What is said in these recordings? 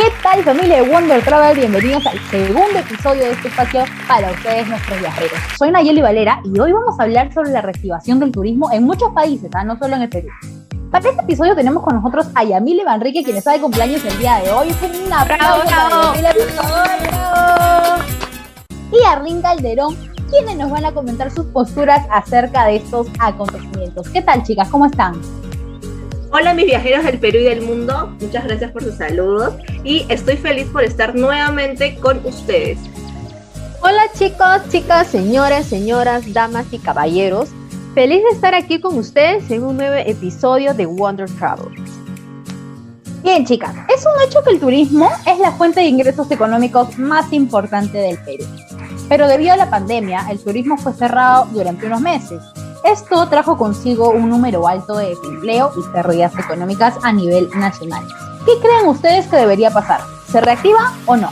¿Qué tal familia de Wonder Travel? Bienvenidos al segundo episodio de este espacio para ustedes nuestros viajeros. Soy Nayeli Valera y hoy vamos a hablar sobre la reactivación del turismo en muchos países, ¿ah? no solo en el Perú. Para este episodio tenemos con nosotros a Yamile Manrique, quien está de cumpleaños el día de hoy. Un aplauso para por favor. Y Arlín Calderón, quienes nos van a comentar sus posturas acerca de estos acontecimientos. ¿Qué tal, chicas? ¿Cómo están? Hola mis viajeros del Perú y del mundo, muchas gracias por sus saludos y estoy feliz por estar nuevamente con ustedes. Hola chicos, chicas, señoras, señoras, damas y caballeros. Feliz de estar aquí con ustedes en un nuevo episodio de Wonder Travel. Bien chicas, es un hecho que el turismo es la fuente de ingresos económicos más importante del Perú. Pero debido a la pandemia, el turismo fue cerrado durante unos meses esto trajo consigo un número alto de desempleo y pérdidas económicas a nivel nacional. ¿Qué creen ustedes que debería pasar? ¿Se reactiva o no?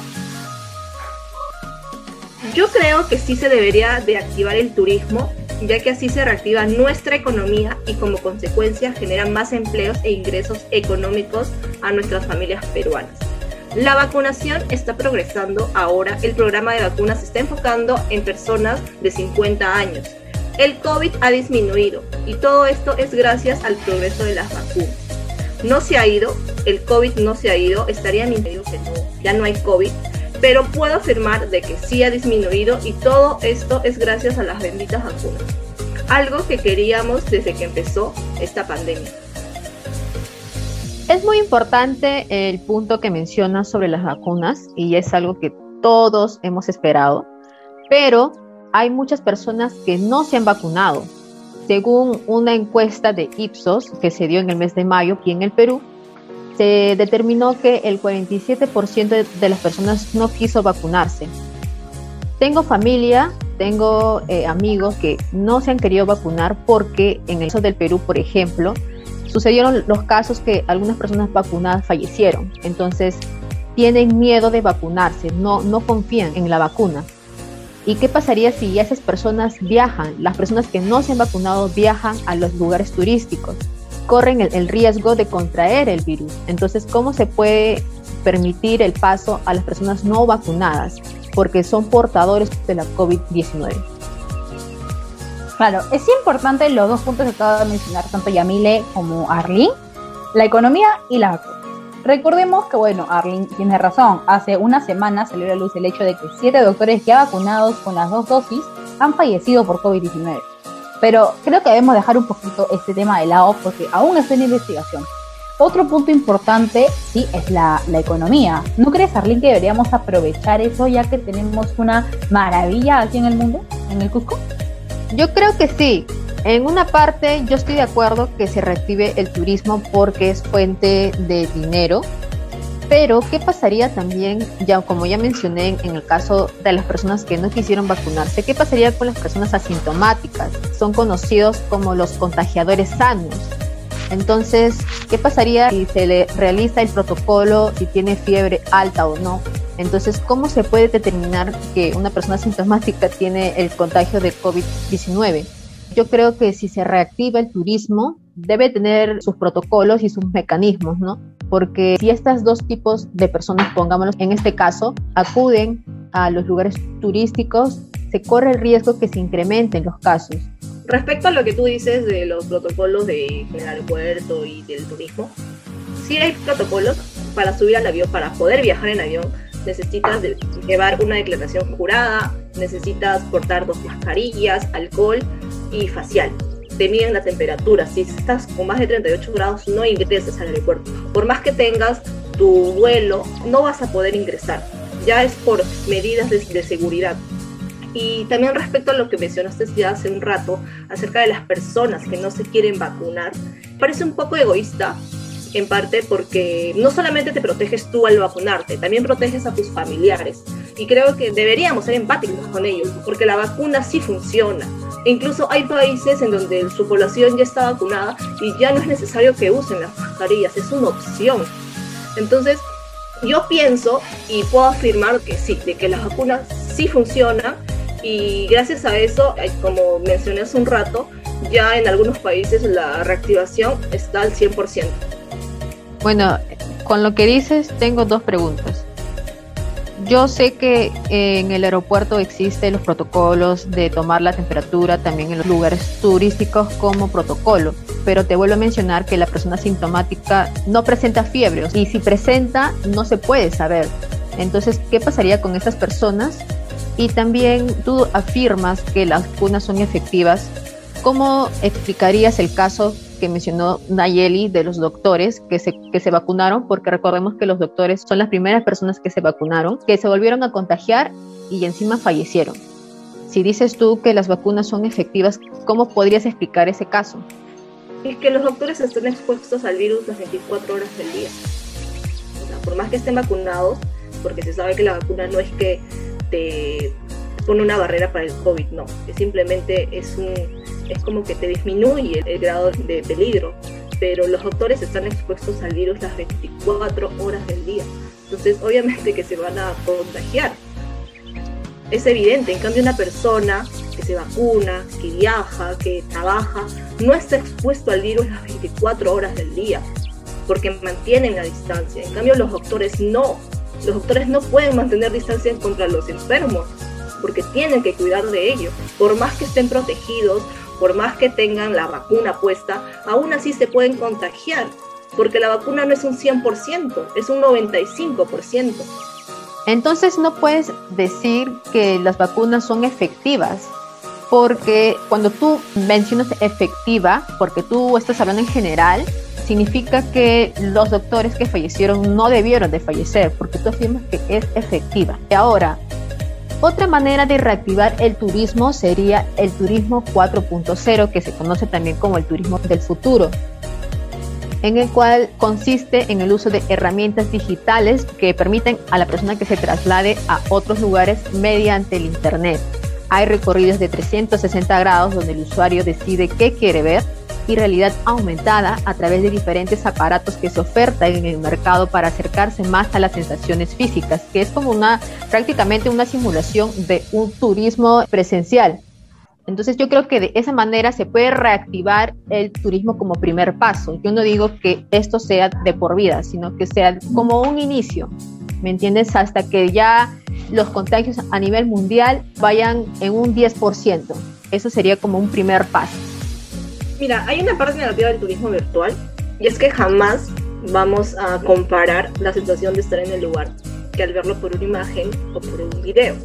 Yo creo que sí se debería de activar el turismo, ya que así se reactiva nuestra economía y como consecuencia genera más empleos e ingresos económicos a nuestras familias peruanas. La vacunación está progresando ahora, el programa de vacunas se está enfocando en personas de 50 años el COVID ha disminuido y todo esto es gracias al progreso de las vacunas. No se ha ido, el COVID no se ha ido, estaría mintiendo que no, ya no hay COVID, pero puedo afirmar de que sí ha disminuido y todo esto es gracias a las benditas vacunas. Algo que queríamos desde que empezó esta pandemia. Es muy importante el punto que mencionas sobre las vacunas y es algo que todos hemos esperado, pero hay muchas personas que no se han vacunado. Según una encuesta de Ipsos que se dio en el mes de mayo aquí en el Perú, se determinó que el 47% de las personas no quiso vacunarse. Tengo familia, tengo eh, amigos que no se han querido vacunar porque en el caso del Perú, por ejemplo, sucedieron los casos que algunas personas vacunadas fallecieron. Entonces, tienen miedo de vacunarse, no, no confían en la vacuna. ¿Y qué pasaría si esas personas viajan, las personas que no se han vacunado viajan a los lugares turísticos? Corren el, riesgo de contraer el virus. Entonces, ¿cómo se puede permitir el paso a las personas no vacunadas? Porque son portadores de la COVID-19. Claro, es importante los dos puntos que acaba de mencionar tanto Yamile como Arlene, la economía y la vacuna. Recordemos que, bueno, Arlene tiene razón. Hace una semana salió a la luz el hecho de que siete doctores ya vacunados con las dos dosis han fallecido por COVID-19. Pero creo que debemos dejar un poquito este tema de lado porque aún está en investigación. Otro punto importante, sí, es la, la economía. ¿No crees, Arlene, que deberíamos aprovechar eso ya que tenemos una maravilla aquí en el mundo, en el Cusco? Yo creo que sí. En una parte yo estoy de acuerdo que se reactive el turismo porque es fuente de dinero, pero ¿qué pasaría también, ya como ya mencioné en el caso de las personas que no quisieron vacunarse, qué pasaría con las personas asintomáticas? Son conocidos como los contagiadores sanos. Entonces, ¿qué pasaría si se le realiza el protocolo, si tiene fiebre alta o no? Entonces, ¿cómo se puede determinar que una persona asintomática tiene el contagio de COVID-19? Yo creo que si se reactiva el turismo, debe tener sus protocolos y sus mecanismos, ¿no? Porque si estos dos tipos de personas, pongámoslo en este caso, acuden a los lugares turísticos, se corre el riesgo que se incrementen los casos. Respecto a lo que tú dices de los protocolos del aeropuerto y del turismo, sí hay protocolos para subir al avión, para poder viajar en avión, necesitas llevar una declaración jurada, necesitas portar dos mascarillas, alcohol y facial. Te miden la temperatura. Si estás con más de 38 grados, no ingreses al aeropuerto. Por más que tengas tu vuelo, no vas a poder ingresar. Ya es por medidas de, de seguridad. Y también respecto a lo que mencionaste ya hace un rato acerca de las personas que no se quieren vacunar, parece un poco egoísta en parte porque no solamente te proteges tú al vacunarte, también proteges a tus familiares. Y creo que deberíamos ser empáticos con ellos, porque la vacuna sí funciona. Incluso hay países en donde su población ya está vacunada y ya no es necesario que usen las mascarillas, es una opción. Entonces, yo pienso y puedo afirmar que sí, de que las vacunas sí funcionan y gracias a eso, como mencioné hace un rato, ya en algunos países la reactivación está al 100%. Bueno, con lo que dices, tengo dos preguntas. Yo sé que en el aeropuerto existen los protocolos de tomar la temperatura también en los lugares turísticos como protocolo, pero te vuelvo a mencionar que la persona sintomática no presenta fiebre y si presenta no se puede saber. Entonces, ¿qué pasaría con estas personas? Y también tú afirmas que las vacunas son efectivas. ¿Cómo explicarías el caso que mencionó Nayeli de los doctores que se, que se vacunaron, porque recordemos que los doctores son las primeras personas que se vacunaron, que se volvieron a contagiar y encima fallecieron. Si dices tú que las vacunas son efectivas, ¿cómo podrías explicar ese caso? Es que los doctores están expuestos al virus las 24 horas del día. por más que estén vacunados, porque se sabe que la vacuna no es que te pone una barrera para el COVID, no, simplemente es un es como que te disminuye el, grado de peligro, pero los doctores están expuestos al virus las 24 horas del día. Entonces, obviamente que se van a contagiar. Es evidente, en cambio una persona que se vacuna, que viaja, que trabaja, no está expuesto al virus las 24 horas del día, porque mantienen la distancia. En cambio los doctores no. Los doctores no pueden mantener distancia contra los enfermos, porque tienen que cuidar de ellos. Por más que estén protegidos, por más que tengan la vacuna puesta, aún así se pueden contagiar, porque la vacuna no es un 100%, es un 95%. Entonces no puedes decir que las vacunas son efectivas, porque cuando tú mencionas efectiva, porque tú estás hablando en general, significa que los doctores que fallecieron no debieron de fallecer, porque tú afirmas que es efectiva. Y ahora, otra manera de reactivar el turismo sería el turismo 4.0, que se conoce también como el turismo del futuro, en el cual consiste en el uso de herramientas digitales que permiten a la persona que se traslade a otros lugares mediante el Internet. Hay recorridos de 360 grados donde el usuario decide qué quiere ver y realidad aumentada a través de diferentes aparatos que se ofertan en el mercado para acercarse más a las sensaciones físicas, que es como una prácticamente una simulación de un turismo presencial. Entonces yo creo que de esa manera se puede reactivar el turismo como primer paso. Yo no digo que esto sea de por vida, sino que sea como un inicio, ¿me entiendes? Hasta que ya los contagios a nivel mundial vayan en un 10%. Eso sería como un primer paso. Mira, hay una parte negativa del turismo virtual y es que jamás vamos a comparar la sensación de estar en el lugar que al verlo por una imagen o por un video.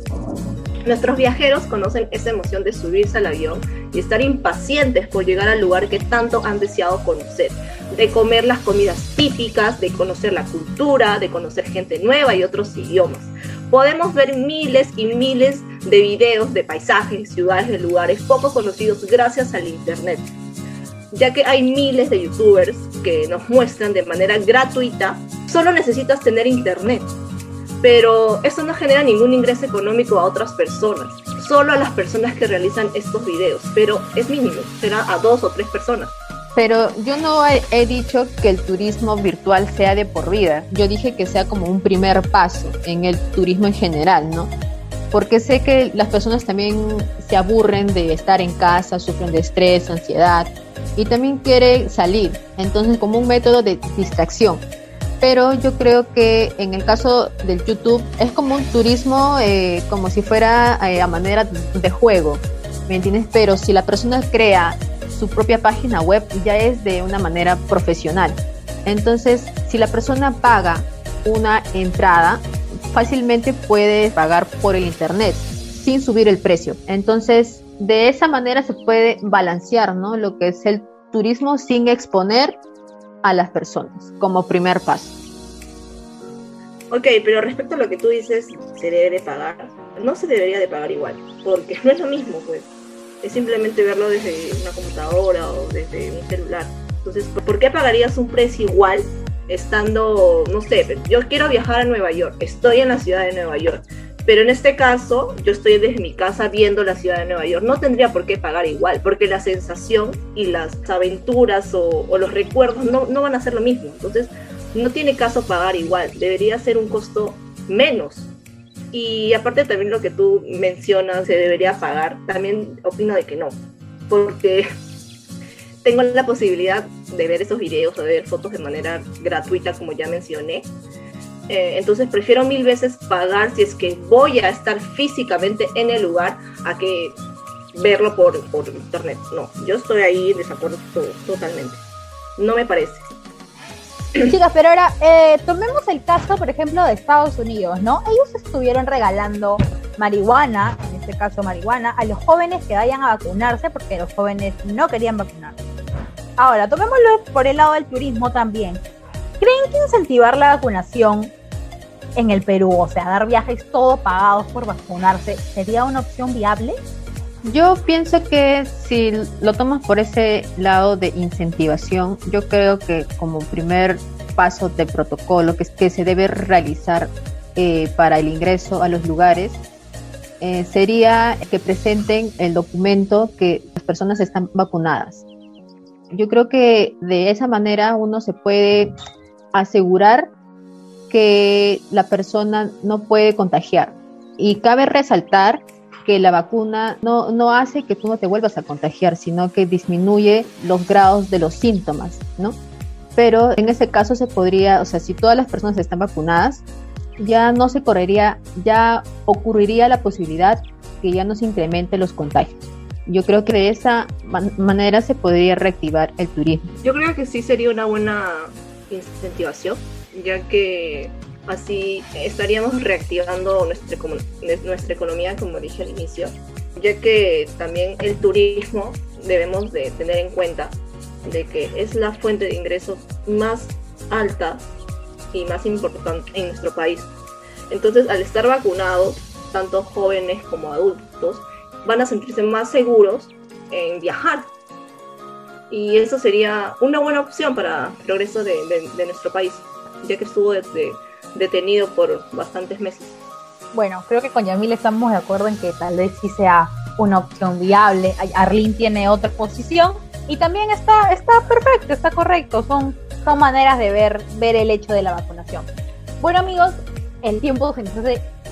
Nuestros viajeros conocen esa emoción de subirse al avión y estar impacientes por llegar al lugar que tanto han deseado conocer, de comer las comidas típicas, de conocer la cultura, de conocer gente nueva y otros idiomas. Podemos ver miles y miles de videos de paisajes, ciudades, de lugares poco conocidos gracias al Internet ya que hay miles de youtubers que nos muestran de manera gratuita, solo necesitas tener internet. Pero eso no genera ningún ingreso económico a otras personas, solo a las personas que realizan estos videos, pero es mínimo, será a dos o tres personas. Pero yo no he, dicho que el turismo virtual sea de por vida. Yo dije que sea como un primer paso en el turismo en general, ¿no? Porque sé que las personas también se aburren de estar en casa, sufren de estrés, ansiedad y también quiere salir, entonces como un método de distracción. Pero yo creo que en el caso del YouTube es como un turismo eh, como si fuera eh, a manera de juego, ¿me entiendes? Pero si la persona crea su propia página web ya es de una manera profesional. Entonces, si la persona paga una entrada, fácilmente puede pagar por el internet sin subir el precio. Entonces, de esa manera se puede balancear ¿no? lo que es el turismo sin exponer a las personas como primer paso. Ok, pero respecto a lo que tú dices, se debe de pagar. No se debería de pagar igual, porque no es lo mismo, pues. Es simplemente verlo desde una computadora o desde un celular. Entonces, ¿por qué pagarías un precio igual estando, no sé, yo quiero viajar a Nueva York, estoy en la ciudad de Nueva York, pero en este caso, yo estoy desde mi casa viendo la ciudad de Nueva York. No tendría por qué pagar igual, porque la sensación y las aventuras o, los recuerdos no, no, van a ser lo mismo. Entonces, no tiene caso pagar igual. Debería ser un costo menos. Y aparte también lo que tú mencionas, se debería pagar. También opino de que no. Porque tengo la posibilidad de ver esos videos o de ver fotos de manera gratuita, como ya mencioné. Eh, entonces prefiero mil veces pagar si es que voy a estar físicamente en el lugar a que verlo por, por internet. No, yo estoy ahí en desacuerdo totalmente. No me parece. Chicas, pero ahora eh, tomemos el caso, por ejemplo, de Estados Unidos, ¿no? Ellos estuvieron regalando marihuana, en este caso marihuana, a los jóvenes que vayan a vacunarse porque los jóvenes no querían vacunarse. Ahora, tomémoslo por el lado del turismo también. ¿Creen que incentivar la vacunación en el Perú, o sea, dar viajes todos pagados por vacunarse, sería una opción viable? Yo pienso que si lo tomas por ese lado de incentivación, yo creo que como primer paso de protocolo que, se debe realizar eh, para el ingreso a los lugares eh, sería que presenten el documento que las personas están vacunadas. Yo creo que de esa manera uno se puede asegurar que la persona no puede contagiar. Y cabe resaltar que la vacuna no, no hace que tú no te vuelvas a contagiar, sino que disminuye los grados de los síntomas, ¿no? Pero en ese caso se podría, o sea, si todas las personas están vacunadas, ya no se correría, ya ocurriría la posibilidad que ya no se incremente los contagios. Yo creo que de esa manera se podría reactivar el turismo. Yo creo que sí sería una buena incentivación, ya que Así estaríamos reactivando nuestra, nuestra economía, como dije al inicio, ya que también el turismo debemos de tener en cuenta de que es la fuente de ingresos más alta y más importante en nuestro país. Entonces, al estar vacunados, tanto jóvenes como adultos van a sentirse más seguros en viajar. Y eso sería una buena opción para el progreso de, nuestro país, ya que estuvo detenido por bastantes meses. Bueno, creo que con Yamil estamos de acuerdo en que tal vez sí sea una opción viable. Arlene tiene otra posición y también está, está perfecto, está correcto. Son, son maneras de ver, ver el hecho de la vacunación. Bueno amigos, el tiempo se nos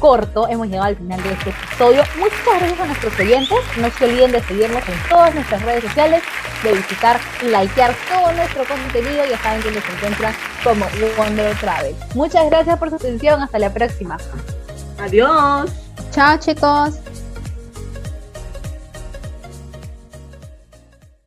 corto, hemos llegado al final de este episodio. Muchas gracias a nuestros oyentes. No se olviden de seguirnos en todas nuestras redes sociales, de visitar y likear todo nuestro contenido. Ya saben que nos encuentran como Wonder Travel. Muchas gracias por su atención. Hasta la próxima. Adiós. Chao chicos.